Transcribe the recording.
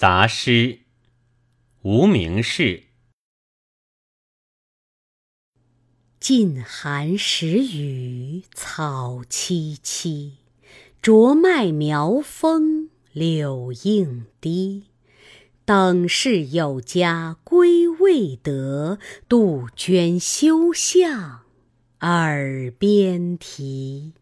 杂诗，无名氏。近寒食雨草萋萋，啄麦苗风柳映堤。等是有家归未得，杜鹃休向耳边啼。